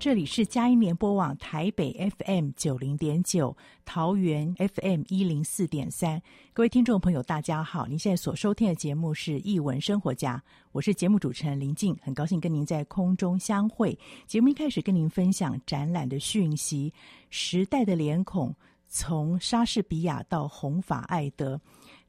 这里是佳音联播网台北 FM 九零点九，桃园 FM 一零四点三。各位听众朋友，大家好！您现在所收听的节目是《艺文生活家》，我是节目主持人林静，很高兴跟您在空中相会。节目一开始跟您分享展览的讯息，《时代的脸孔：从莎士比亚到弘法爱德》。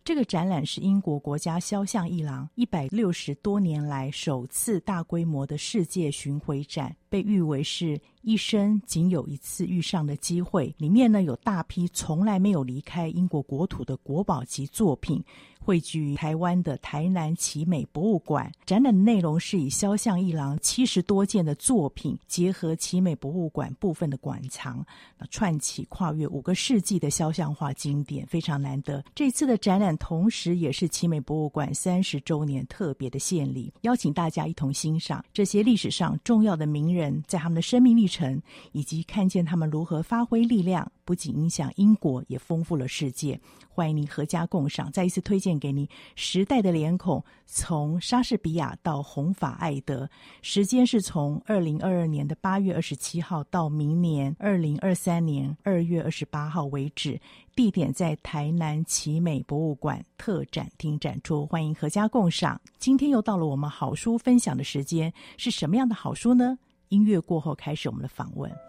这个展览是英国国家肖像一廊一百六十多年来首次大规模的世界巡回展。被誉为是一生仅有一次遇上的机会。里面呢，有大批从来没有离开英国国土的国宝级作品，汇聚台湾的台南奇美博物馆。展览的内容是以肖像艺廊七十多件的作品，结合奇美博物馆部分的馆藏，串起跨越五个世纪的肖像画经典，非常难得。这次的展览同时也是奇美博物馆三十周年特别的献礼，邀请大家一同欣赏这些历史上重要的名。人在他们的生命历程，以及看见他们如何发挥力量，不仅影响英国，也丰富了世界。欢迎您阖家共赏，再一次推荐给您《时代的脸孔：从莎士比亚到弘法爱德》，时间是从二零二二年的八月二十七号到明年二零二三年二月二十八号为止。地点在台南奇美博物馆特展厅展出，欢迎阖家共赏。今天又到了我们好书分享的时间，是什么样的好书呢？音乐过后，开始我们的访问。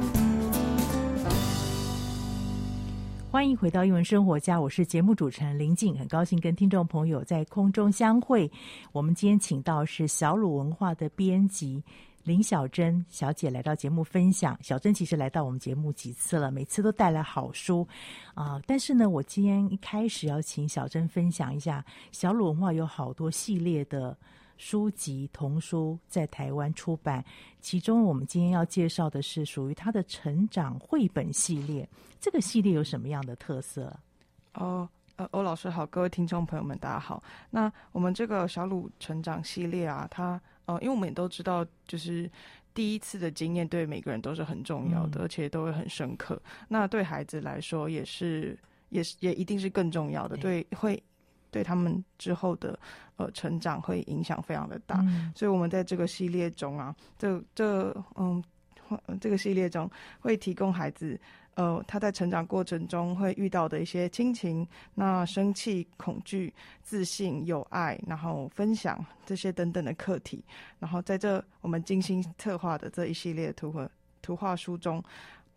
欢迎回到英文生活家，我是节目主持人林静，很高兴跟听众朋友在空中相会。我们今天请到是小鲁文化的编辑林小珍小姐来到节目分享。小珍其实来到我们节目几次了，每次都带来好书啊、但是呢，我今天一开始要请小珍分享一下，小鲁文化有好多系列的。书籍童书在台湾出版，其中我们今天要介绍的是属于他的成长绘本系列。这个系列有什么样的特色？哦，呃，欧老师好，各位听众朋友们，大家好。那我们这个小鲁成长系列啊，它呃，因为我们也都知道，就是第一次的经验对每个人都是很重要的，嗯、而且都会很深刻。那对孩子来说，也是，也是，也一定是更重要的。对，对会。对他们之后的呃成长会影响非常的大，嗯、所以我们在这个系列中啊，这这嗯，这个系列中会提供孩子呃他在成长过程中会遇到的一些亲情、那生气、恐惧、自信、友爱，然后分享这些等等的课题，然后在这我们精心策划的这一系列图画图画书中，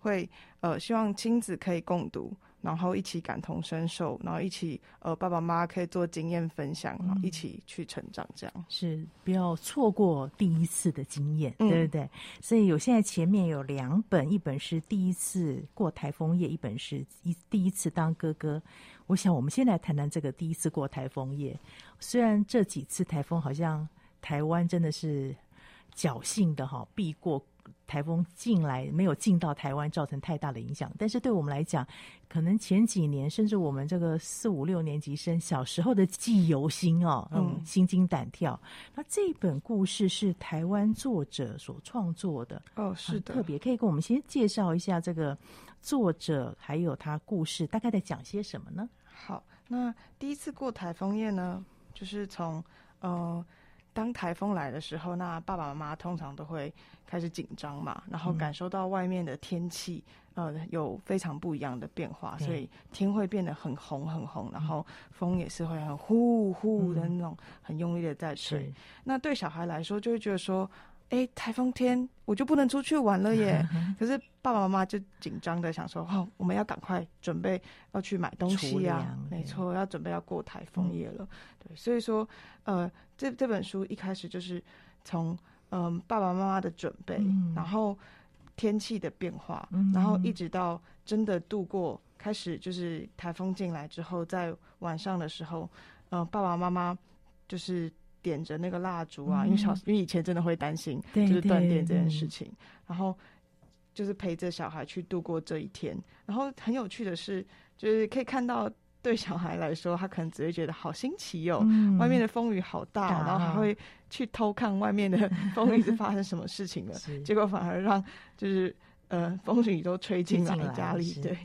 会呃希望亲子可以共读。然后一起感同身受，然后一起呃，爸爸妈妈可以做经验分享，然后一起去成长，这样、嗯、是不要错过第一次的经验，嗯、对不对？所以有现在前面有两本，一本是第一次过台风夜，一本是一第一次当哥哥。我想我们先来谈谈这个第一次过台风夜。虽然这几次台风好像台湾真的是侥幸的哈避过。台风进来没有进到台湾，造成太大的影响。但是对我们来讲，可能前几年甚至我们这个四五六年级生小时候的记忆犹新哦，嗯，心惊胆跳。那这本故事是台湾作者所创作的哦，是的，特别可以跟我们先介绍一下这个作者，还有他故事大概在讲些什么呢？好，那第一次过台风夜呢，就是从呃。当台风来的时候，那爸爸妈妈通常都会开始紧张嘛，然后感受到外面的天气，嗯、呃，有非常不一样的变化，所以天会变得很红很红，然后风也是会很呼呼的那种，很用力的在吹。嗯、那对小孩来说，就会觉得说。哎，台风天我就不能出去玩了耶！可是爸爸妈妈就紧张的想说：“哦，我们要赶快准备要去买东西啊！没错，要准备要过台风夜了。嗯”对，所以说，呃，这这本书一开始就是从嗯、呃、爸爸妈妈的准备，嗯、然后天气的变化，嗯、然后一直到真的度过，开始就是台风进来之后，在晚上的时候，嗯、呃，爸爸妈妈就是。点着那个蜡烛啊，因为小因为以前真的会担心就是断电这件事情，然后就是陪着小孩去度过这一天。然后很有趣的是，就是可以看到对小孩来说，他可能只会觉得好新奇哦，嗯、外面的风雨好大，大然后还会去偷看外面的 风雨是发生什么事情了。结果反而让就是呃风雨都吹进来家里。对，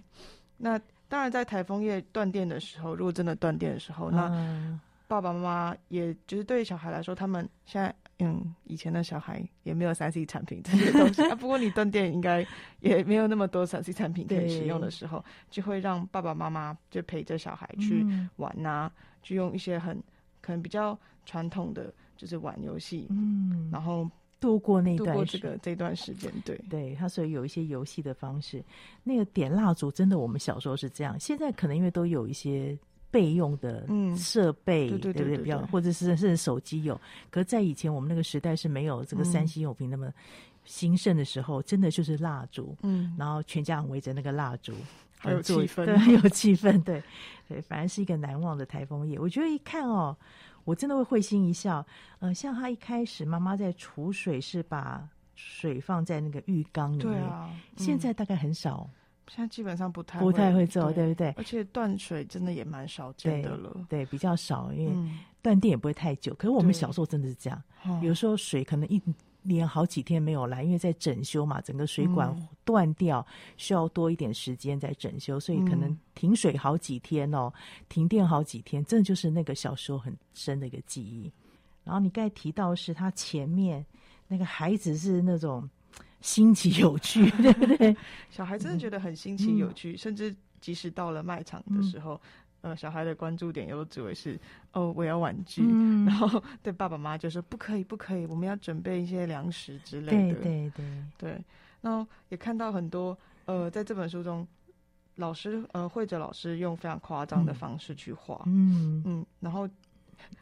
那当然在台风夜断电的时候，如果真的断电的时候，那。嗯爸爸妈妈也就是对小孩来说，他们现在嗯，以前的小孩也没有三 C 产品这些东西啊。不过你断电应该也没有那么多三 C 产品可以使用的时候，就会让爸爸妈妈就陪着小孩去玩呐、啊，就用一些很可能比较传统的就是玩游戏，嗯，然后度过那段这个这段时间。对，对，他所以有一些游戏的方式。那个点蜡烛，真的我们小时候是这样，现在可能因为都有一些。备用的设备，对不对？比较或者是甚至手机有，可是在以前我们那个时代是没有这个三星用品那么兴盛的时候，嗯、真的就是蜡烛，嗯，然后全家人围着那个蜡烛，很有气氛，对，很有气氛，对对，反而是一个难忘的台风夜。我觉得一看哦，我真的会会心一笑。呃，像他一开始妈妈在储水，是把水放在那个浴缸里面，现在大概很少。现在基本上不太不太会做，对不对？而且断水真的也蛮少见的了，对，比较少，因为断电也不会太久。可是我们小时候真的是这样，有时候水可能一连好几天没有来，因为在整修嘛，整个水管断掉，嗯、需要多一点时间在整修，所以可能停水好几天哦，嗯、停电好几天，真的就是那个小时候很深的一个记忆。然后你刚才提到是他前面那个孩子是那种新奇有趣，对不对？小孩真的觉得很新奇有趣，嗯、甚至即使到了卖场的时候。嗯呃，小孩的关注点又只会是哦，我要玩具，嗯、然后对爸爸妈妈就说不可以，不可以，我们要准备一些粮食之类的。对对对对。然后也看到很多呃，在这本书中，老师呃，绘者老师用非常夸张的方式去画，嗯嗯，然后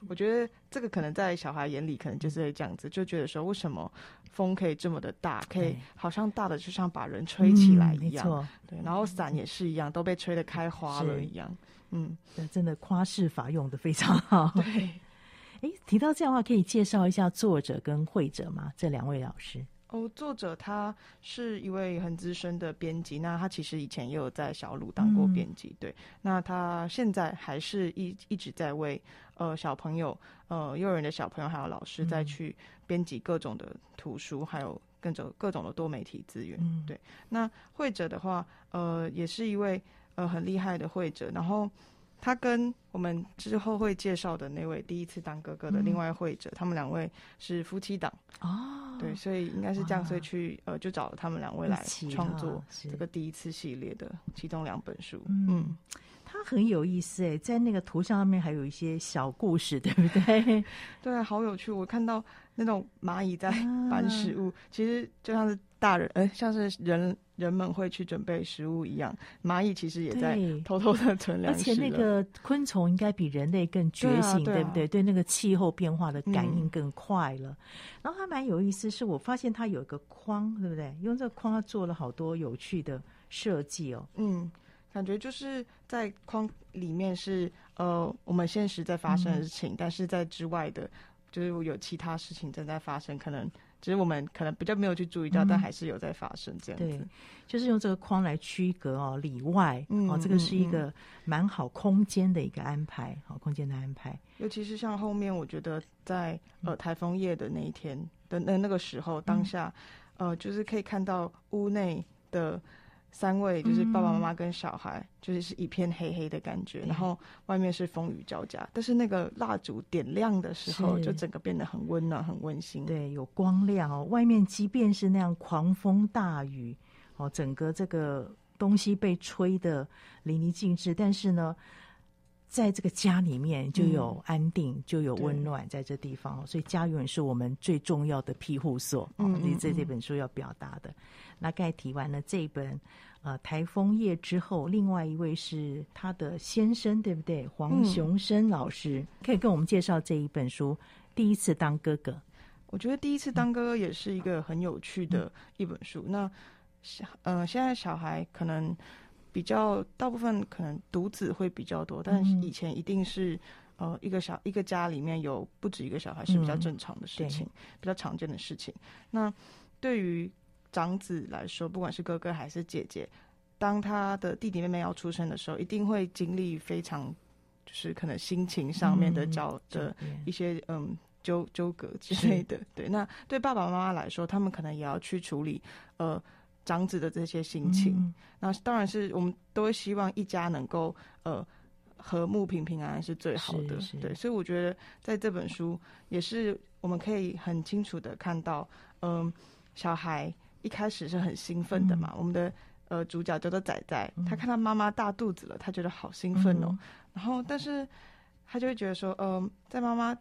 我觉得这个可能在小孩眼里，可能就是会这样子，就觉得说，为什么风可以这么的大，可以好像大的就像把人吹起来一样，嗯、对，然后伞也是一样，都被吹得开花了一样。嗯，真的夸饰法用的非常好。对，哎，提到这样的话，可以介绍一下作者跟会者吗？这两位老师。哦，作者他是一位很资深的编辑，那他其实以前也有在小鲁当过编辑，嗯、对。那他现在还是一一直在为呃小朋友，呃幼儿园的小朋友还有老师再去编辑各种的图书，嗯、还有各种各种的多媒体资源。嗯、对。那会者的话，呃，也是一位。呃，很厉害的会者，然后他跟我们之后会介绍的那位第一次当哥哥的另外会者，嗯、他们两位是夫妻档哦，对，所以应该是这样，所以去呃就找了他们两位来创作这个第一次系列的其中两本书，嗯。嗯它很有意思哎，在那个图像上面还有一些小故事，对不对？对，好有趣。我看到那种蚂蚁在搬食物，啊、其实就像是大人，呃，像是人人们会去准备食物一样，蚂蚁其实也在偷偷的存粮。而且那个昆虫应该比人类更觉醒，对，不对？对那个气候变化的感应更快了。嗯、然后还蛮有意思，是我发现它有一个框，对不对？用这个框，它做了好多有趣的设计哦。嗯。感觉就是在框里面是呃，我们现实在发生的事情，嗯、但是在之外的，就是有其他事情正在发生，可能只是我们可能比较没有去注意到，嗯、但还是有在发生这样子。对，就是用这个框来区隔哦，里外、嗯、哦，这个是一个蛮好空间的一个安排，好、嗯、空间的安排。尤其是像后面，我觉得在呃台风夜的那一天的那那个时候，当下、嗯、呃，就是可以看到屋内的。三位就是爸爸妈妈跟小孩，嗯、就是是一片黑黑的感觉，然后外面是风雨交加。但是那个蜡烛点亮的时候，就整个变得很温暖、很温馨。对，有光亮哦。外面即便是那样狂风大雨哦，整个这个东西被吹得淋漓尽致，但是呢，在这个家里面就有安定，嗯、就有温暖在这地方。所以家永远是我们最重要的庇护所。嗯，嗯，嗯，这这本书要表达的。那盖提完了这一本，呃，台风夜之后，另外一位是他的先生，对不对？黄雄生老师，嗯、可以跟我们介绍这一本书《第一次当哥哥》。我觉得《第一次当哥哥》也是一个很有趣的一本书。嗯、那小呃，现在小孩可能比较大部分可能独子会比较多，但是以前一定是呃一个小一个家里面有不止一个小孩是比较正常的事情，嗯、比较常见的事情。那对于长子来说，不管是哥哥还是姐姐，当他的弟弟妹妹要出生的时候，一定会经历非常，就是可能心情上面的交的一些嗯纠纠葛之类的。是对，那对爸爸妈妈来说，他们可能也要去处理呃长子的这些心情。嗯、那当然是我们都会希望一家能够呃和睦平平安安是最好的。对，所以我觉得在这本书也是我们可以很清楚的看到，嗯、呃，小孩。一开始是很兴奋的嘛，嗯、我们的呃主角叫做仔仔，嗯、他看到妈妈大肚子了，他觉得好兴奋哦。嗯、然后，但是他就会觉得说，嗯、呃，在妈妈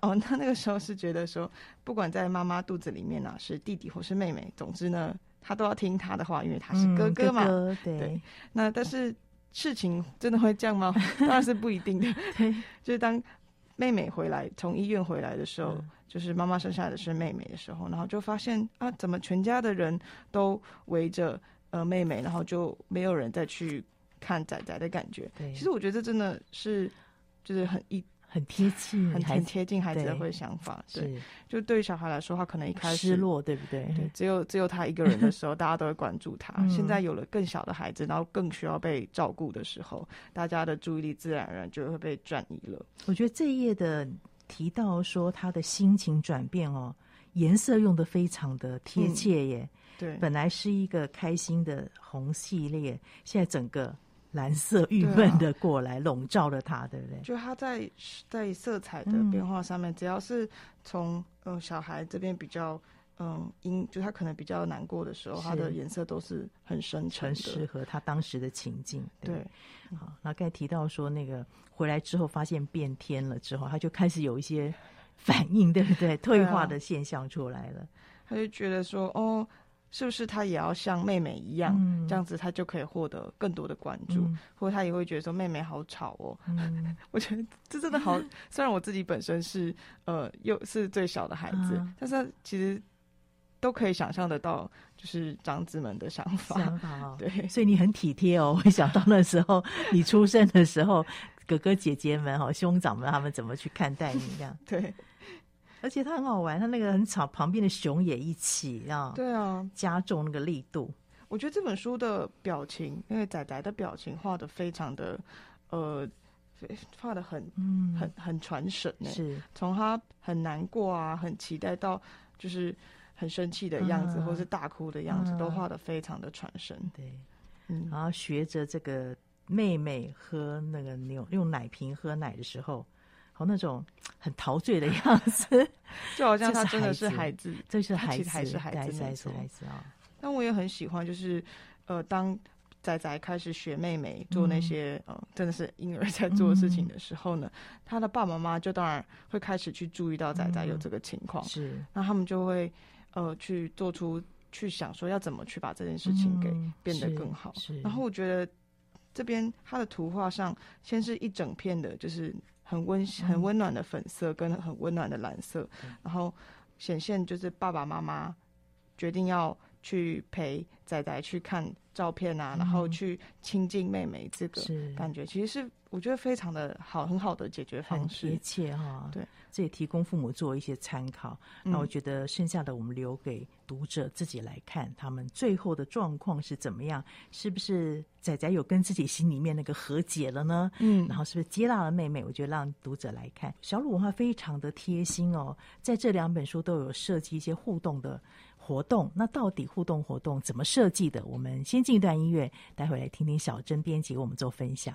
哦，他那个时候是觉得说，不管在妈妈肚子里面呢、啊，是弟弟或是妹妹，总之呢，他都要听他的话，因为他是哥哥嘛。嗯、哥哥对，对。那但是事情真的会这样吗？当然是不一定的。对，就是当妹妹回来，从医院回来的时候。嗯就是妈妈生下来的是妹妹的时候，然后就发现啊，怎么全家的人都围着呃妹妹，然后就没有人再去看仔仔的感觉。对，其实我觉得这真的是就是很一很贴近，很很贴近孩子的会想法。对，对，就对于小孩来说，他可能一开始失落，对不对？对，只有只有他一个人的时候，大家都会关注他。嗯、现在有了更小的孩子，然后更需要被照顾的时候，大家的注意力自然而然就会被转移了。我觉得这一页的。提到说他的心情转变哦，颜色用的非常的贴切耶。嗯、对，本来是一个开心的红系列，现在整个蓝色郁闷的过来笼罩了他，对不对？就他在在色彩的变化上面，嗯、只要是从呃小孩这边比较。嗯，阴就他可能比较难过的时候，他的颜色都是很深沉，很适合他当时的情境。对，对好，那刚才提到说那个回来之后发现变天了之后，他就开始有一些反应，对不对？退化的现象出来了，他就觉得说，哦，是不是他也要像妹妹一样，嗯、这样子他就可以获得更多的关注？嗯、或者他也会觉得说，妹妹好吵哦。嗯、我觉得这真的好，虽然我自己本身是呃又是最小的孩子，啊、但是其实。都可以想象得到，就是长子们的想法。想法哦，对，所以你很体贴哦。会想到那时候你出生的时候，哥哥姐姐们哈、兄长们他们怎么去看待你这样？对，而且他很好玩，他那个很吵，旁边的熊也一起啊。对啊，加重那个力度。我觉得这本书的表情，因为仔仔的表情画的非常的，呃，画的很，嗯，很很传神呢。是，从他很难过啊，很期待到就是。很生气的样子，嗯、或是大哭的样子，嗯、都画的非常的传神。对，嗯，然后学着这个妹妹喝那个牛用奶瓶喝奶的时候，和那种很陶醉的样子，就好像他真的是孩子，这是孩子，还是孩子，孩子，孩子啊！但我也很喜欢，就是呃，当仔仔开始学妹妹做那些、嗯、呃，真的是婴儿在做的事情的时候呢，嗯、他的爸爸妈妈就当然会开始去注意到仔仔有这个情况，嗯、是，那他们就会。呃，去做出去想说要怎么去把这件事情给变得更好。嗯、然后我觉得这边他的图画上，先是一整片的，就是很温很温暖的粉色跟很温暖的蓝色，嗯、然后显现就是爸爸妈妈决定要去陪仔仔去看照片啊，嗯、然后去亲近妹妹这个感觉，其实是我觉得非常的好，很好的解决方式，贴切哈。对。这也提供父母做一些参考。那我觉得剩下的我们留给读者自己来看，他们最后的状况是怎么样？是不是仔仔有跟自己心里面那个和解了呢？嗯，然后是不是接纳了妹妹？我觉得让读者来看，小鲁文化非常的贴心哦，在这两本书都有设计一些互动的活动。那到底互动活动怎么设计的？我们先进一段音乐，待会来听听小珍编辑为我们做分享。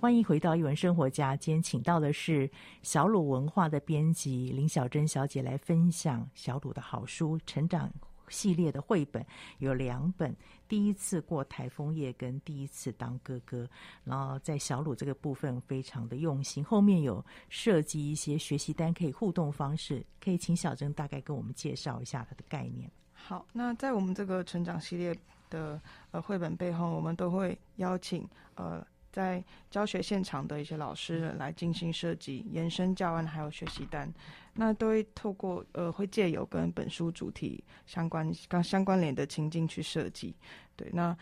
欢迎回到一文生活家。今天请到的是小鲁文化的编辑林小珍小姐来分享小鲁的好书。成长系列的绘本，有两本：第一次过台风夜跟第一次当哥哥。然后在小鲁这个部分非常的用心，后面有设计一些学习单，可以互动方式，可以请小珍大概跟我们介绍一下它的概念。好，那在我们这个成长系列的呃绘本背后，我们都会邀请呃。在教学现场的一些老师来进行设计、延伸教案，还有学习单，那都会透过呃，会借由跟本书主题相关、刚相关联的情境去设计。对，那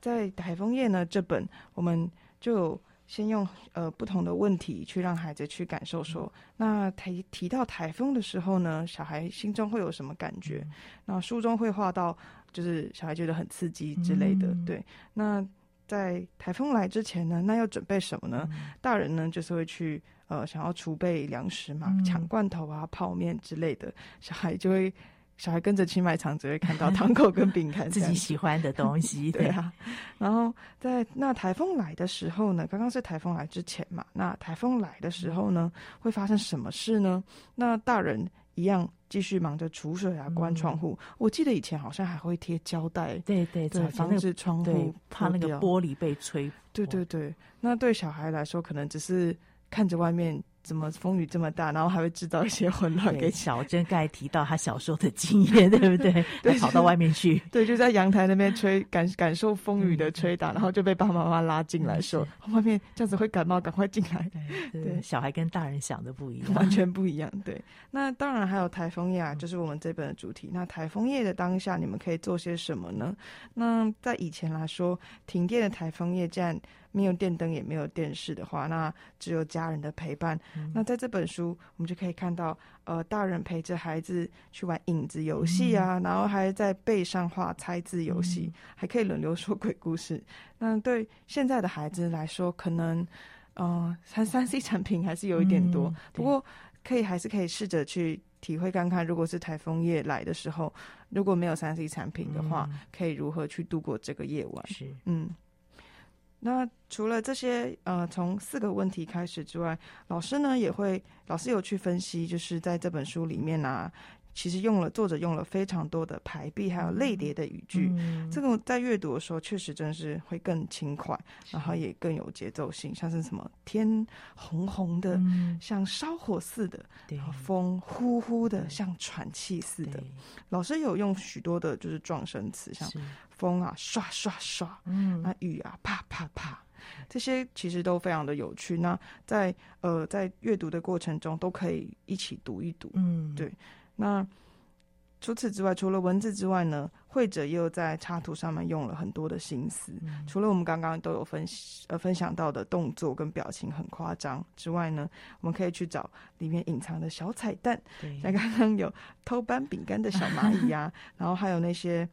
在台风夜呢，这本我们就先用呃不同的问题去让孩子去感受说，说那提提到台风的时候呢，小孩心中会有什么感觉？那书中会画到，就是小孩觉得很刺激之类的。对，那。在台风来之前呢，那要准备什么呢？嗯、大人呢就是会去呃想要储备粮食嘛，抢、嗯、罐头啊、泡面之类的。小孩就会，小孩跟着去卖场，只会看到糖果跟饼干，自己喜欢的东西。对啊。然后在那台风来的时候呢，刚刚是台风来之前嘛，那台风来的时候呢，会发生什么事呢？那大人。一样继续忙着储水啊，关窗户。嗯、我记得以前好像还会贴胶带，对对对，防止窗户怕那个玻璃被吹。对对对，那对小孩来说，可能只是看着外面。怎么风雨这么大，然后还会制造一些混乱给小珍刚才提到他小时候的经验，对不对？对，跑到外面去，对，就在阳台那边吹，感感受风雨的吹打，嗯、然后就被爸爸妈妈拉进来说，说外面这样子会感冒，赶快进来。对，对，小孩跟大人想的不一样，完全不一样。对，那当然还有台风夜啊，就是我们这本的主题。那台风夜的当下，你们可以做些什么呢？那在以前来说，停电的台风夜，这样。没有电灯也没有电视的话，那只有家人的陪伴。嗯、那在这本书，我们就可以看到，呃，大人陪着孩子去玩影子游戏啊，嗯、然后还在背上画猜字游戏，嗯、还可以轮流说鬼故事。那对现在的孩子来说，可能，呃，三三 C 产品还是有一点多。嗯、不过，可以还是可以试着去体会看看，如果是台风夜来的时候，如果没有三 C 产品的话，嗯、可以如何去度过这个夜晚？是，嗯。那除了这些，呃，从四个问题开始之外，老师呢也会，老师有去分析，就是在这本书里面啊，其实用了作者用了非常多的排比还有类叠的语句，嗯、这个在阅读的时候确实真是会更轻快，然后也更有节奏性，像是什么天红红的，嗯、像烧火似的，然后，风呼呼的，像喘气似的。老师有用许多的就是撞声词，像风啊刷刷刷，嗯，那雨啊啪啪啪。这些其实都非常的有趣。那在呃在阅读的过程中，都可以一起读一读。嗯，对。那除此之外，除了文字之外呢，绘者又在插图上面用了很多的心思。嗯、除了我们刚刚都有分呃分享到的动作跟表情很夸张之外呢，我们可以去找里面隐藏的小彩蛋。对，像刚刚有偷搬饼干的小蚂蚁呀、啊，然后还有那些。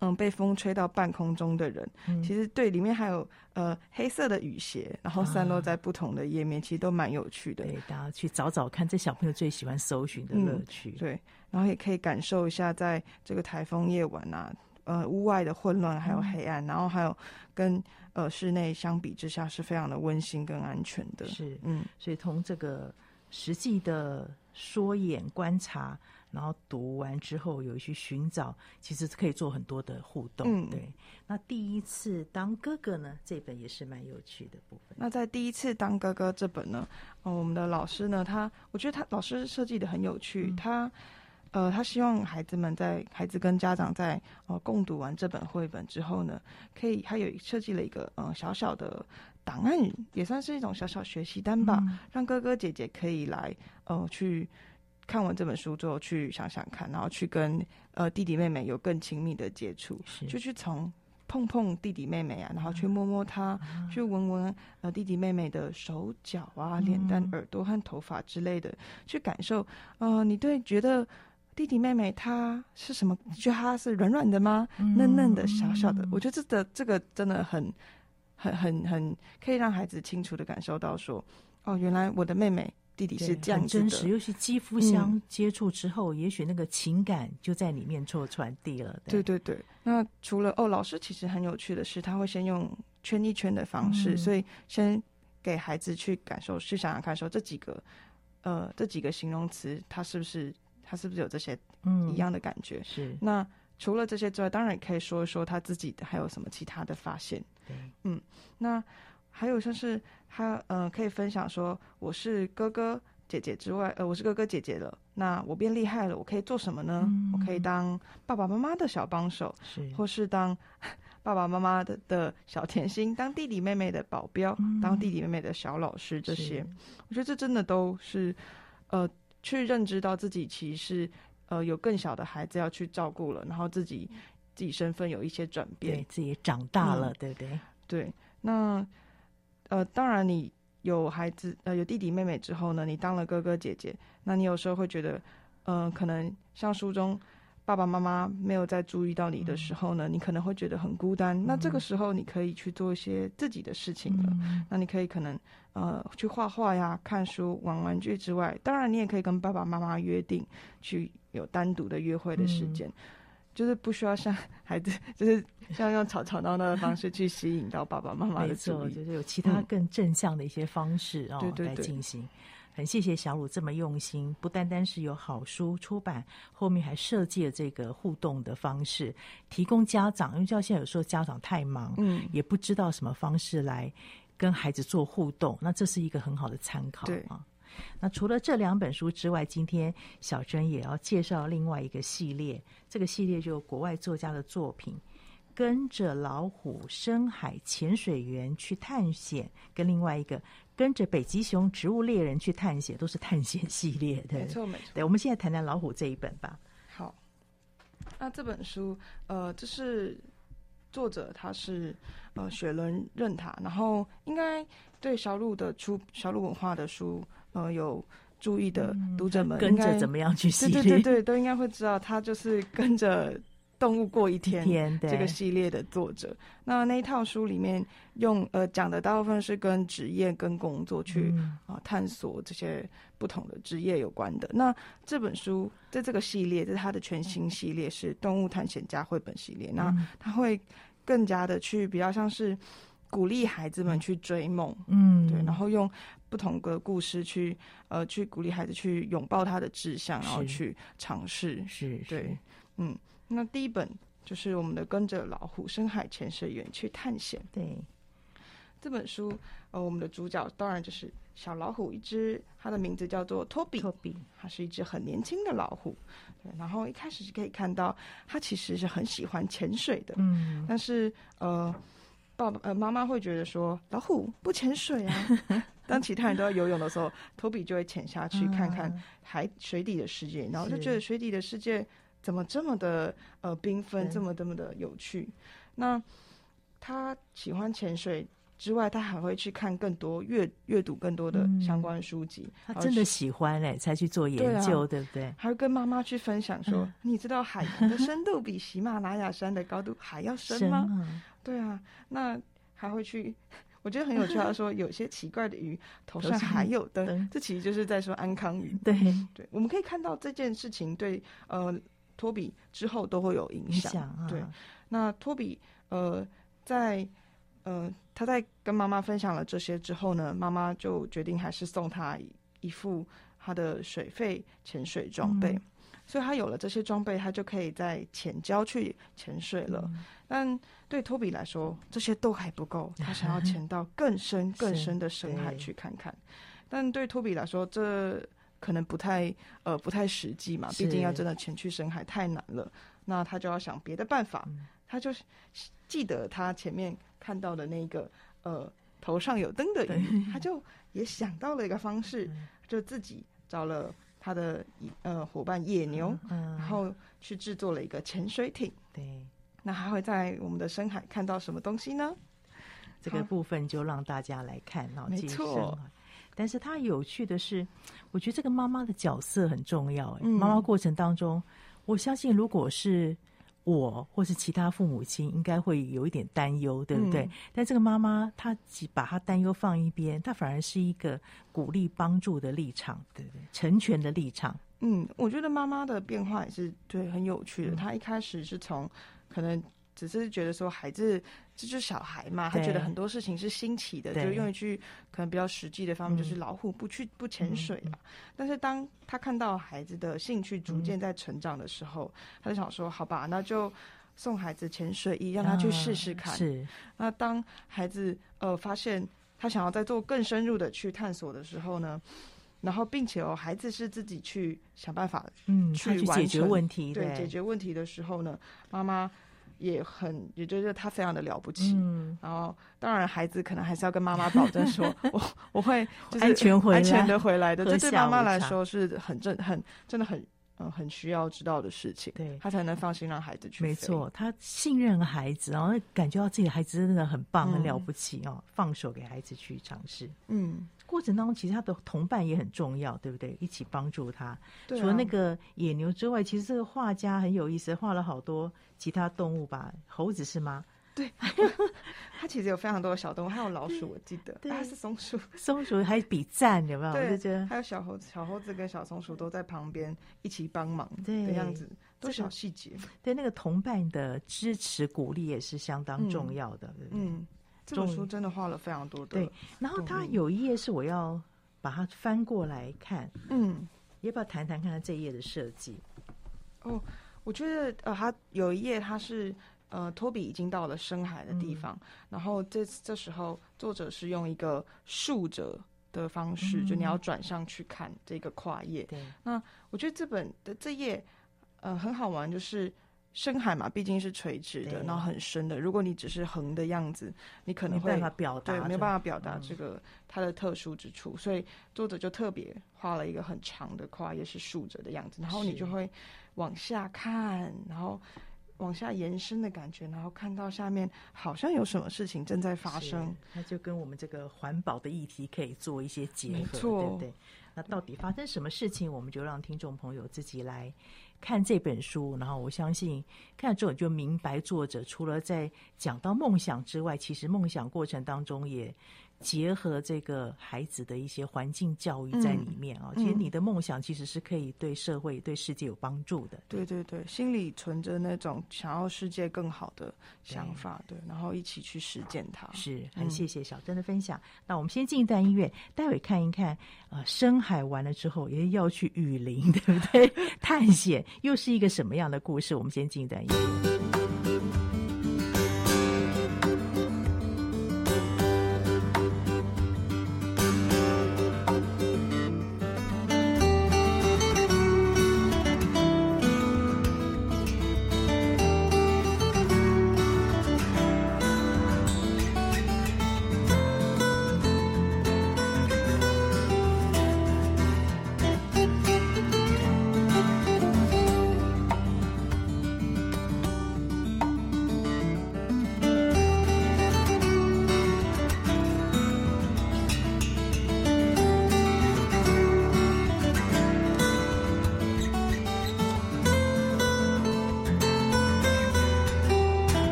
嗯，被风吹到半空中的人，嗯、其实对里面还有呃黑色的雨鞋，然后散落在不同的页面，啊、其实都蛮有趣的。对，大家去找找看，这小朋友最喜欢搜寻的乐趣、嗯。对，然后也可以感受一下，在这个台风夜晚啊，呃，屋外的混乱还有黑暗，嗯、然后还有跟呃室内相比之下，是非常的温馨跟安全的。是，嗯，所以从这个实际的说演观察。然后读完之后有去寻找，其实可以做很多的互动。嗯，对。那第一次当哥哥呢，这本也是蛮有趣的部分。那在第一次当哥哥这本呢，呃，我们的老师呢，他我觉得他老师设计的很有趣。嗯、他呃，他希望孩子们在孩子跟家长在呃共读完这本绘本之后呢，可以他有设计了一个呃小小的档案，也算是一种小小学习单吧，嗯、让哥哥姐姐可以来呃去。看完这本书之后，去想想看，然后去跟呃弟弟妹妹有更亲密的接触，就去从碰碰弟弟妹妹啊，然后去摸摸他，嗯、去闻闻呃弟弟妹妹的手脚啊、嗯、脸蛋、耳朵和头发之类的，去感受。呃，你对觉得弟弟妹妹他是什么？觉得他是软软的吗？嗯、嫩嫩的、小小的？我觉得这的这个真的很很很很可以让孩子清楚的感受到说，哦，原来我的妹妹。弟弟是这样子的，真实，尤其肌肤相接触之后，嗯、也许那个情感就在里面做传递了。对，对对对。那除了哦，老师其实很有趣的是，他会先用圈一圈的方式，嗯、所以先给孩子去感受，去想想看，说这几个呃这几个形容词，他是不是他是不是有这些一样的感觉？嗯、是。那除了这些之外，当然也可以说一说他自己的还有什么其他的发现。对，嗯，那。还有像是他呃可以分享说，我是哥哥姐姐之外，呃我是哥哥姐姐了，那我变厉害了，我可以做什么呢？嗯、我可以当爸爸妈妈的小帮手，是或是当 爸爸妈妈的的小甜心，当弟弟妹妹的保镖，嗯、当弟弟妹妹的小老师，这些，我觉得这真的都是呃去认知到自己其实是呃有更小的孩子要去照顾了，然后自己自己身份有一些转变，对自己长大了，嗯、对不对？对，那。呃，当然，你有孩子，呃，有弟弟妹妹之后呢，你当了哥哥姐姐，那你有时候会觉得，嗯、呃，可能像书中爸爸妈妈没有再注意到你的时候呢，嗯、你可能会觉得很孤单。嗯、那这个时候，你可以去做一些自己的事情了。嗯、那你可以可能，呃，去画画呀、看书、玩玩具之外，当然，你也可以跟爸爸妈妈约定去有单独的约会的时间。嗯就是不需要像孩子，就是像用吵吵闹闹的方式去吸引到爸爸妈妈的注意，就是有其他更正向的一些方式哦，对对对，来进行。很谢谢小鲁这么用心，不单单是有好书出版，后面还设计了这个互动的方式，提供家长，因为像现在有时候家长太忙，嗯，也不知道什么方式来跟孩子做互动，那这是一个很好的参考，对啊。那除了这两本书之外，今天小珍也要介绍另外一个系列。这个系列就国外作家的作品，跟着老虎深海潜水员去探险，跟另外一个跟着北极熊植物猎人去探险，都是探险系列的。没错，没错。对，我们现在谈谈老虎这一本吧。好，那这本书，呃，这是作者他是呃雪伦任塔，然后应该对小鹿的出小鹿文化的书。呃，有注意的读者们跟着怎么样去系列？对对对 对，都应该会知道，他就是跟着动物过一天这个系列的作者。那那一套书里面用呃讲的大部分是跟职业跟工作去啊、呃、探索这些不同的职业有关的。那这本书在这个系列，这是他的全新系列，是动物探险家绘本系列。那他会更加的去比较像是。鼓励孩子们去追梦，嗯，对，然后用不同的故事去呃去鼓励孩子去拥抱他的志向，然后去尝试，是，对，嗯，那第一本就是我们的跟着老虎深海潜水员去探险，对，这本书呃我们的主角当然就是小老虎一只，它的名字叫做托比，托比，它是一只很年轻的老虎，对，然后一开始是可以看到它其实是很喜欢潜水的，嗯，但是呃。爸爸呃，妈妈会觉得说老虎不潜水啊。当其他人都要游泳的时候，托比就会潜下去看看海水底的世界，然后就觉得水底的世界怎么这么的呃缤纷，这么这么的有趣。那他喜欢潜水之外，他还会去看更多阅阅读更多的相关书籍。他真的喜欢哎，才去做研究，对不对？还会跟妈妈去分享说：“你知道海洋的深度比喜马拉雅山的高度还要深吗？”对啊，那还会去，我觉得很有趣。他说有些奇怪的鱼头上还有灯，这其实就是在说安康鱼。对对，我们可以看到这件事情对呃托比之后都会有影响。啊、对，那托比呃在呃他在跟妈妈分享了这些之后呢，妈妈就决定还是送他一副他的水肺潜水装备。嗯所以他有了这些装备，他就可以在浅礁去潜水了。嗯、但对托比来说，这些都还不够，他想要潜到更深、更深的深海去看看。但对托比来说，这可能不太呃不太实际嘛，毕竟要真的潜去深海太难了。那他就要想别的办法。嗯、他就记得他前面看到的那个呃头上有灯的鱼，他 就也想到了一个方式，就自己找了。他的呃伙伴野牛，嗯，然后去制作了一个潜水艇。对，那还会在我们的深海看到什么东西呢？这个部分就让大家来看。没错。但是它有趣的是，我觉得这个妈妈的角色很重要。哎，妈妈过程当中，我相信如果是。我或是其他父母亲应该会有一点担忧，对不对？嗯、但这个妈妈她把她担忧放一边，她反而是一个鼓励帮助的立场，对不对？成全的立场。嗯，我觉得妈妈的变化也是对很有趣的。嗯、她一开始是从可能。只是觉得说孩子这就是小孩嘛，他觉得很多事情是新奇的，就用一句可能比较实际的方面，就是老虎不去不潜水嘛。但是当他看到孩子的兴趣逐渐在成长的时候，他就想说：好吧，那就送孩子潜水衣，让他去试试看。是。那当孩子呃发现他想要再做更深入的去探索的时候呢，然后并且哦，孩子是自己去想办法嗯去解决问题，对解决问题的时候呢，妈妈。也很也觉得他非常的了不起，嗯，然后当然孩子可能还是要跟妈妈保证说，我我会就是安全回来，安全的回来的，这对妈妈来说是很正很真的很嗯很需要知道的事情，对，他才能放心让孩子去。没错，他信任孩子，然后感觉到自己的孩子真的很棒，很了不起哦，放手给孩子去尝试，嗯。过程当中，其实他的同伴也很重要，对不对？一起帮助他。对啊。除了那个野牛之外，其实这个画家很有意思，画了好多其他动物吧？猴子是吗？对，他其实有非常多的小动物，还有老鼠，我记得。对，还是松鼠。松鼠还比赞，有没有？对，还有小猴子，小猴子跟小松鼠都在旁边一起帮忙的样子，都小细节。对，那个同伴的支持鼓励也是相当重要的，对不对？嗯。这本书真的画了非常多的。对，然后它有一页是我要把它翻过来看，嗯，要不要谈谈看看这一页的设计？哦，我觉得呃，它有一页它是呃，托比已经到了深海的地方，嗯、然后这这时候作者是用一个竖着的方式，嗯、就你要转上去看这个跨页。对，那我觉得这本的这页呃很好玩，就是。深海嘛，毕竟是垂直的，然后很深的。如果你只是横的样子，你可能会没办法表达，没有办法表达这个它的特殊之处。嗯、所以作者就特别画了一个很长的跨页，是竖着的样子，然后你就会往下看，然后往下延伸的感觉，然后看到下面好像有什么事情正在发生。那就跟我们这个环保的议题可以做一些结合，对不对？那到底发生什么事情，我们就让听众朋友自己来。看这本书，然后我相信看了之后就明白，作者除了在讲到梦想之外，其实梦想过程当中也结合这个孩子的一些环境教育在里面啊。嗯、其实你的梦想其实是可以对社会、对世界有帮助的。对对对，心里存着那种想要世界更好的想法，对，对，然后一起去实践它。是很谢谢小珍的分享。嗯、那我们先进一段音乐，待会看一看呃，深海完了之后也要去雨林，对不对？探险又是一个什么样的故事？我们先进一段音乐。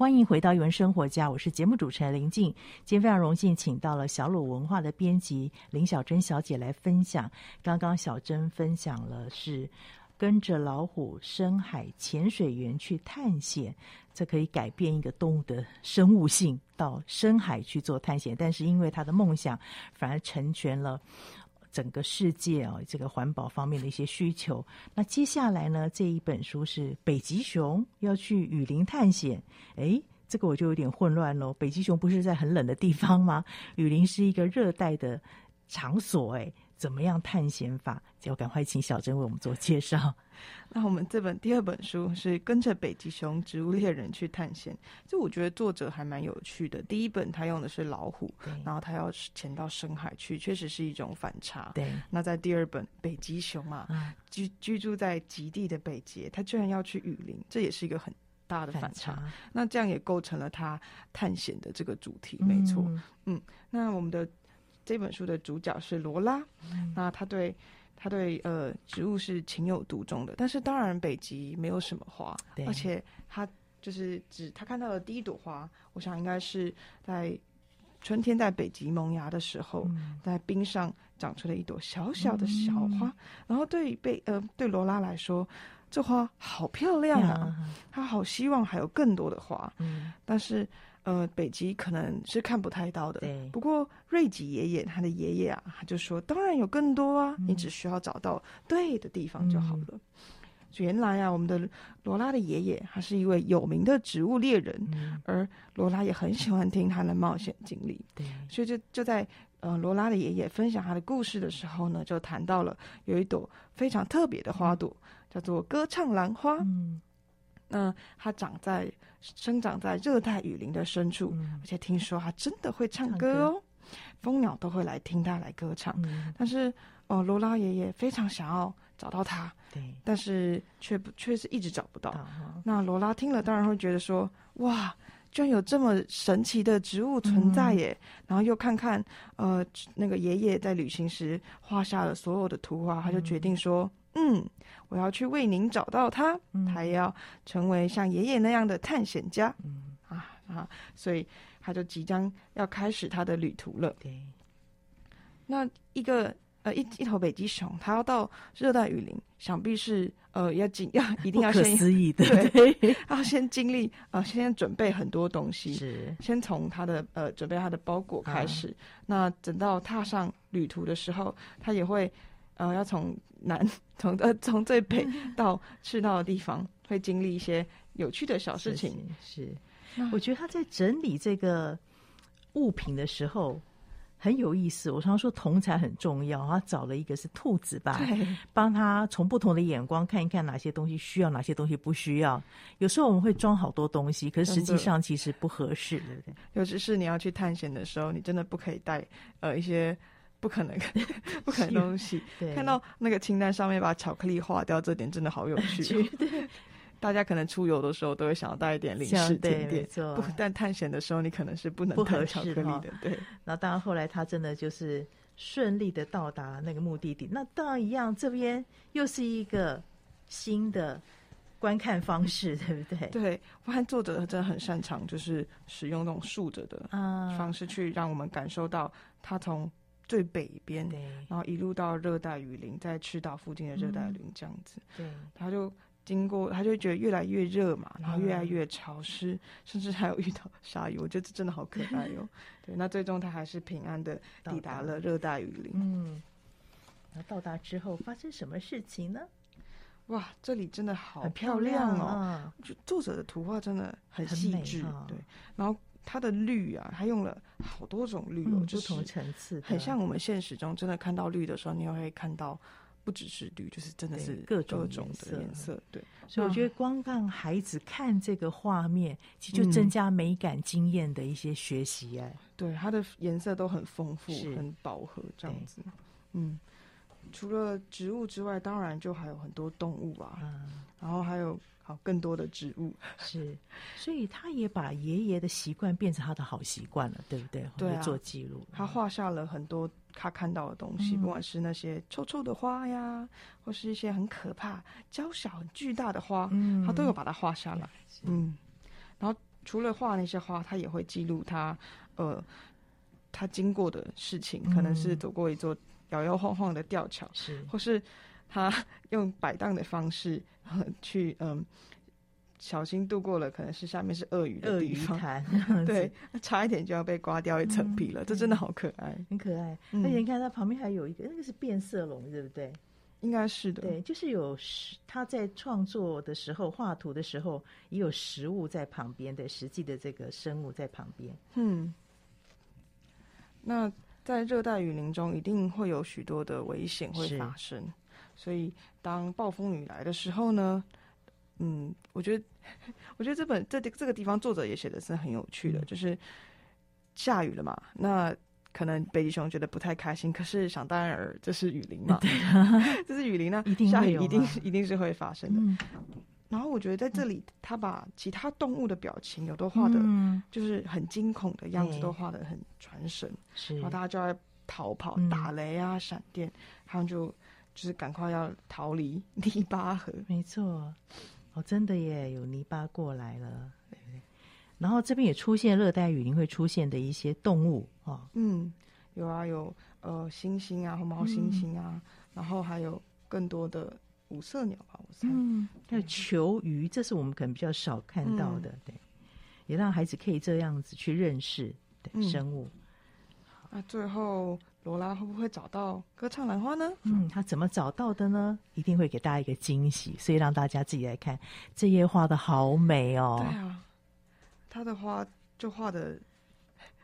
欢迎回到《艺文生活家》，我是节目主持人林静。今天非常荣幸，请到了小鲁文化的编辑林小珍小姐来分享。刚刚小珍分享了是跟着老虎深海潜水员去探险，这可以改变一个动物的生物性，到深海去做探险。但是因为他的梦想，反而成全了。整个世界啊，这个环保方面的一些需求。那接下来呢，这一本书是北极熊要去雨林探险。诶，这个我就有点混乱喽。北极熊不是在很冷的地方吗？雨林是一个热带的场所，诶。怎么样探险法？就赶快请小珍为我们做介绍。那我们这本第二本书是跟着北极熊植物猎人去探险。就我觉得作者还蛮有趣的。第一本他用的是老虎，然后他要潜到深海去，确实是一种反差。对。那在第二本北极熊啊，嗯、居居住在极地的北极，他居然要去雨林，这也是一个很大的反差。那这样也构成了他探险的这个主题，没错。嗯，嗯，那我们的。这本书的主角是罗拉，嗯、那他对他对呃植物是情有独钟的，但是当然北极没有什么花，而且他就是只他看到的第一朵花，我想应该是在春天在北极萌芽的时候，嗯、在冰上长出了一朵小小的小花，嗯、然后对被呃对罗拉来说，这花好漂亮啊，他好希望还有更多的花，嗯、但是。呃，北极可能是看不太到的。对。不过瑞吉爷爷他的爷爷啊，他就说，当然有更多啊，嗯、你只需要找到对的地方就好了。嗯、原来啊，我们的罗拉的爷爷他是一位有名的植物猎人，嗯、而罗拉也很喜欢听他的冒险经历。对。所以就就在呃罗拉的爷爷分享他的故事的时候呢，就谈到了有一朵非常特别的花朵，嗯、叫做歌唱兰花。嗯。那它长在生长在热带雨林的深处，嗯、而且听说它真的会唱歌哦，歌蜂鸟都会来听它来歌唱。嗯、但是，哦，罗拉爷爷非常想要找到它，对，但是却不却是一直找不到。嗯、那罗拉听了当然会觉得说，哇，居然有这么神奇的植物存在耶！嗯、然后又看看，呃，那个爷爷在旅行时画下了所有的图画，他就决定说。嗯嗯，我要去为您找到他，嗯、他也要成为像爷爷那样的探险家。嗯啊啊，所以他就即将要开始他的旅途了。对，那一个呃一一头北极熊，它要到热带雨林，想必是呃要经要 一定要先思议的，对，要先经历呃先准备很多东西，是先从他的呃准备他的包裹开始。啊、那等到踏上旅途的时候，他也会。呃，要从南从呃从最北 到赤道的地方，会经历一些有趣的小事情。是，我觉得他在整理这个物品的时候很有意思。我常说同才很重要，他找了一个是兔子吧，对帮他从不同的眼光看一看哪些东西需要，哪些东西不需要。有时候我们会装好多东西，可是实际上其实不合适，对不对？尤其是你要去探险的时候，你真的不可以带呃一些。不可能，不可能东西。对看到那个清单上面把巧克力划掉，这点真的好有趣。对，大家可能出游的时候都会想要带一点零食甜点，不，但探险的时候你可能是不能带巧克力的。对。然后当然后来他真的就是顺利的到达那个目的地。那当然一样，这边又是一个新的观看方式，对不对？对，我看作者真的很擅长，就是使用那种竖着的方式去让我们感受到他从。最北边，然后一路到热带雨林，在赤道附近的热带雨林这样子，嗯、对，他就经过，他就觉得越来越热嘛，然后越来越潮湿，嗯、甚至还有遇到鲨鱼，我觉得这真的好可爱哟。对，那最终他还是平安的抵达了热带雨林。嗯，那到达之后发生什么事情呢？哇，这里真的好漂亮哦！就作者的图画真的很细致，哦、对，然后。它的绿啊，它用了好多种绿哦，不同层次，很像我们现实中真的看到绿的时候，你也会看到不只是绿，就是真的是各种各种的颜色。对，所以我觉得光让孩子看这个画面，其实就增加美感经验的一些学习哎。对，它的颜色都很丰富、很饱和这样子。嗯，除了植物之外，当然就还有很多动物啊，然后还有。更多的植物。是，所以他也把爷爷的习惯变成他的好习惯了，对不对？对啊，做记录，他画下了很多他看到的东西，嗯、不管是那些臭臭的花呀，或是一些很可怕、娇小、很巨大的花，嗯、他都有把它画下来。嗯，然后除了画那些花，他也会记录他呃他经过的事情，可能是走过一座摇摇晃晃的吊桥，是，或是他 用摆荡的方式去嗯。小心度过了，可能是下面是鳄鱼的地方，对，差一点就要被刮掉一层皮了，嗯、这真的好可爱，很可爱。而且你看它旁边还有一个，那个是变色龙，对不对？应该是的。对，就是有食，他在创作的时候画图的时候，也有食物在旁边的实际的这个生物在旁边。嗯，那在热带雨林中，一定会有许多的危险会发生，所以当暴风雨来的时候呢？嗯，我觉得，我觉得这本这这个地方作者也写的是很有趣的，嗯、就是下雨了嘛，那可能北极熊觉得不太开心，可是想当然尔，这是雨林嘛，对啊，这是雨林呢，下雨 一定一定是会发生的。嗯、然后我觉得在这里，他把其他动物的表情有都画的，就是很惊恐的样子，都画的很传神，是，然后大家就在逃跑，打雷啊，闪电，他们就就是赶快要逃离泥巴河，没错。哦，真的耶，有泥巴过来了，对不对？然后这边也出现热带雨林会出现的一些动物哦，嗯，有啊，有呃，猩猩啊，红毛猩猩啊，嗯、然后还有更多的五色鸟吧，我猜，嗯，还有球鱼，这是我们可能比较少看到的，嗯、对，也让孩子可以这样子去认识对生物。嗯啊、最后。罗拉会不会找到歌唱兰花呢？嗯，他怎么找到的呢？一定会给大家一个惊喜，所以让大家自己来看。这页画的好美哦。对啊，他的花就画的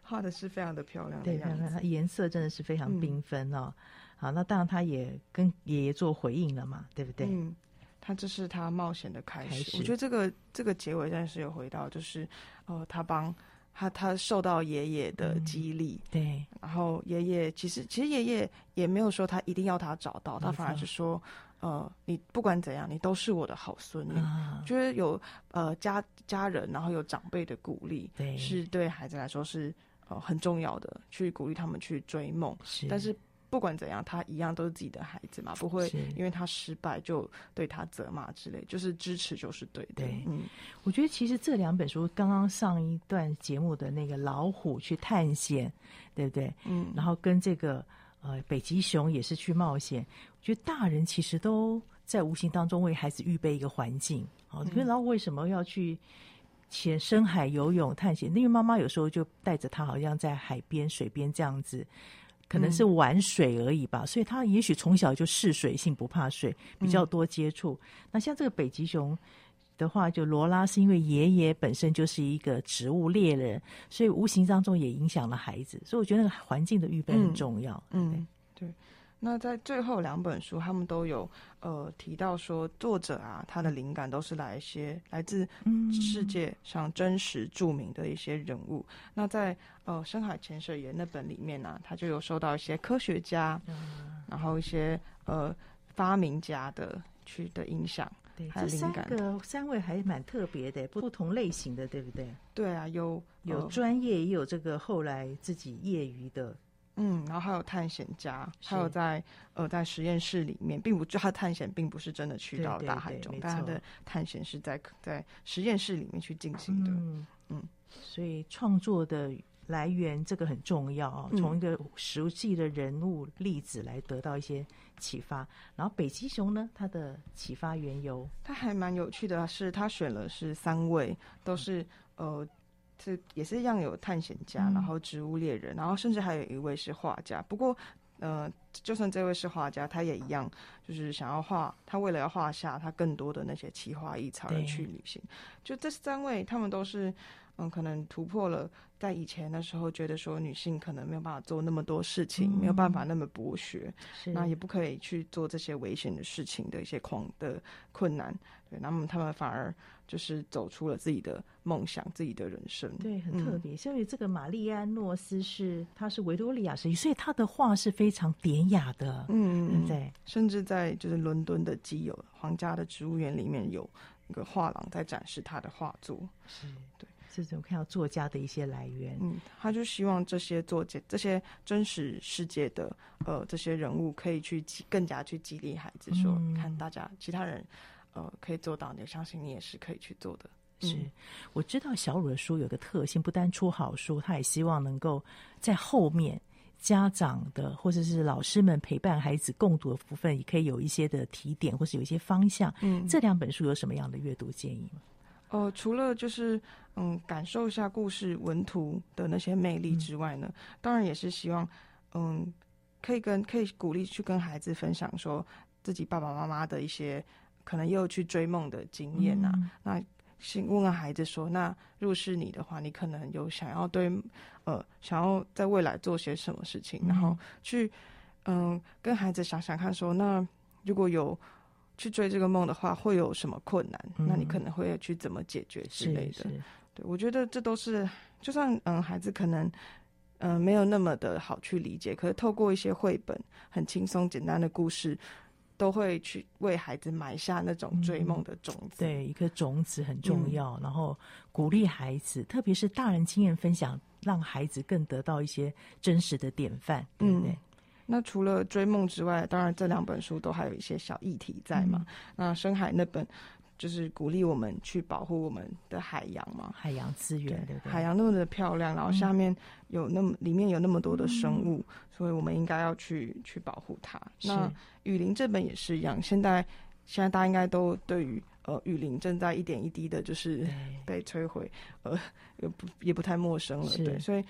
画的是非常的漂亮对，它颜色真的是非常缤纷哦。嗯、好，那当然他也跟爷爷做回应了嘛，对不对？嗯，他这是他冒险的开始。开始我觉得这个这个结尾但是有回到，就是呃，他帮。他他受到爷爷的激励，嗯，对，然后爷爷其实其实爷爷也没有说他一定要他找到，他反而是说，呃，你不管怎样，你都是我的好孙女，啊、就是有呃家家人，然后有长辈的鼓励，对，是对孩子来说是呃很重要的，去鼓励他们去追梦，是，但是。不管怎样，他一样都是自己的孩子嘛，不会因为他失败就对他责骂之类，就是支持就是对的。对，嗯，我觉得其实这两本书，刚刚上一段节目的那个老虎去探险，对不对？嗯，然后跟这个呃北极熊也是去冒险。我觉得大人其实都在无形当中为孩子预备一个环境。哦，因为老虎为什么要去潜深海游泳探险？因为妈妈有时候就带着他，好像在海边、水边这样子。可能是玩水而已吧，嗯、所以他也许从小就嗜水性，不怕水，比较多接触。嗯、那像这个北极熊的话，就罗拉是因为爷爷本身就是一个植物猎人，所以无形当中也影响了孩子。所以我觉得那个环境的预备很重要。嗯，对。对那在最后两本书，他们都有呃提到说，作者啊，他的灵感都是来一些来自世界上真实著名的一些人物。嗯、那在呃深海潜水员那本里面呢、啊，他就有受到一些科学家，嗯、然后一些呃发明家的去的影响，对。这三个三位还蛮特别的，不同类型的，对不对？对啊，有有专业，也有这个后来自己业余的。嗯，然后还有探险家，还有在呃在实验室里面，并不就他探险并不是真的去到大海中，对对对，但他的探险是在在实验室里面去进行的。嗯嗯，所以创作的来源这个很重要啊，从一个实际的人物例子来得到一些启发。嗯、然后北极熊呢，它的启发缘由，它还蛮有趣的，是他选了是三位，都是呃。这也是一样有探险家，然后植物猎人，然后甚至还有一位是画家。不过，呃，就算这位是画家，他也一样，就是想要画。他为了要画下他更多的那些奇花异草而去旅行。就这三位，他们都是。嗯，可能突破了在以前的时候觉得说女性可能没有办法做那么多事情，嗯、没有办法那么博学，是那也不可以去做这些危险的事情的一些狂的困难。对，那么他们反而就是走出了自己的梦想，自己的人生。对，很特别。嗯、所以这个玛丽安诺斯是，她是维多利亚时期，所以她的画是非常典雅的。嗯嗯，对。甚至在就是伦敦的基友皇家的植物园里面有一个画廊在展示她的画作。是，对。这种看到作家的一些来源，嗯，他就希望这些作家、这些真实世界的呃这些人物，可以去激更加去激励孩子说，说、嗯、看大家其他人呃可以做到，你相信你也是可以去做的。是，我知道小鲁的书有个特性，不单出好书，他也希望能够在后面家长的或者是老师们陪伴孩子共读的部分，也可以有一些的提点，或是有一些方向。嗯，这两本书有什么样的阅读建议吗？呃，除了就是嗯，感受一下故事文图的那些魅力之外呢，嗯、当然也是希望嗯，可以跟可以鼓励去跟孩子分享，说自己爸爸妈妈的一些可能也有去追梦的经验啊，嗯、那。先问问孩子说：“那如果是你的话，你可能有想要对，呃，想要在未来做些什么事情？嗯、然后去，嗯、呃，跟孩子想想看，说那如果有去追这个梦的话，会有什么困难？嗯、那你可能会去怎么解决之类的？对，我觉得这都是，就算嗯，孩子可能嗯、呃、没有那么的好去理解，可是透过一些绘本，很轻松简单的故事。”都会去为孩子埋下那种追梦的种子，嗯、对，一颗种子很重要。嗯、然后鼓励孩子，特别是大人经验分享，让孩子更得到一些真实的典范，对不对？嗯、那除了追梦之外，当然这两本书都还有一些小议题在嘛。嗯、那深海那本。就是鼓励我们去保护我们的海洋嘛，海洋资源对不对？海洋那么的漂亮，然后下面有那么、嗯、里面有那么多的生物，嗯、所以我们应该要去去保护它。那雨林这本也是一样，现在现在大家应该都对于呃雨林正在一点一滴的，就是被摧毁，呃也不也不太陌生了，是对。所以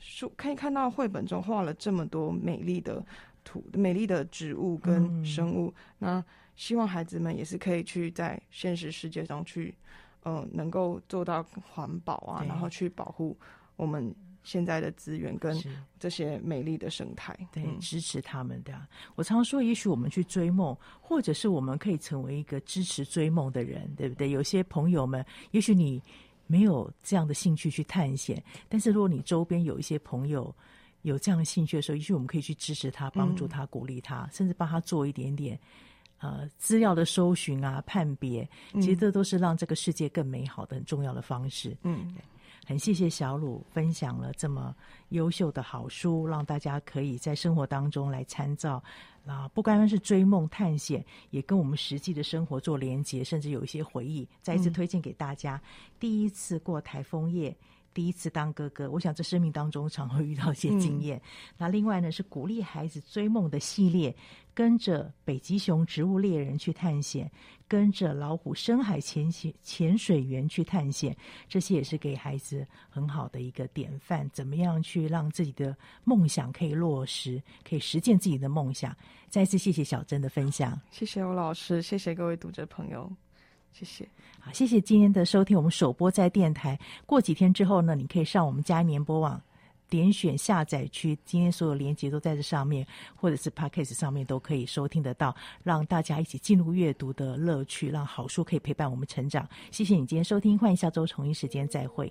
书可以看到绘本中画了这么多美丽的图、美丽的植物跟生物，嗯、那。希望孩子们也是可以去在现实世界中去，呃，能够做到环保啊，然后去保护我们现在的资源跟这些美丽的生态，对，嗯、支持他们的。我常说，也许我们去追梦，或者是我们可以成为一个支持追梦的人，对不对？有些朋友们，也许你没有这样的兴趣去探险，但是如果你周边有一些朋友有这样的兴趣的时候，也许我们可以去支持他、帮助他、鼓励他，嗯、甚至帮他做一点点。呃，资料的搜寻啊、判别，其实这都是让这个世界更美好的很重要的方式。嗯，很谢谢小鲁分享了这么优秀的好书，让大家可以在生活当中来参照。啊，不单单是追梦探险，也跟我们实际的生活做连结，甚至有一些回忆。再一次推荐给大家，嗯、第一次过台风夜。第一次当哥哥，我想这生命当中常会遇到一些经验。嗯、那另外呢，是鼓励孩子追梦的系列，跟着北极熊植物猎人去探险，跟着老虎深海潜潜潜水员去探险，这些也是给孩子很好的一个典范。怎么样去让自己的梦想可以落实，可以实践自己的梦想？再次谢谢小珍的分享，谢谢欧老师，谢谢各位读者朋友。谢谢，好，谢谢今天的收听。我们首播在电台，过几天之后呢，你可以上我们佳音联播网，点选下载区，今天所有连接都在这上面，或者是 Podcast 上面都可以收听得到，让大家一起进入阅读的乐趣，让好书可以陪伴我们成长。谢谢你今天收听，欢迎下周同一时间再会。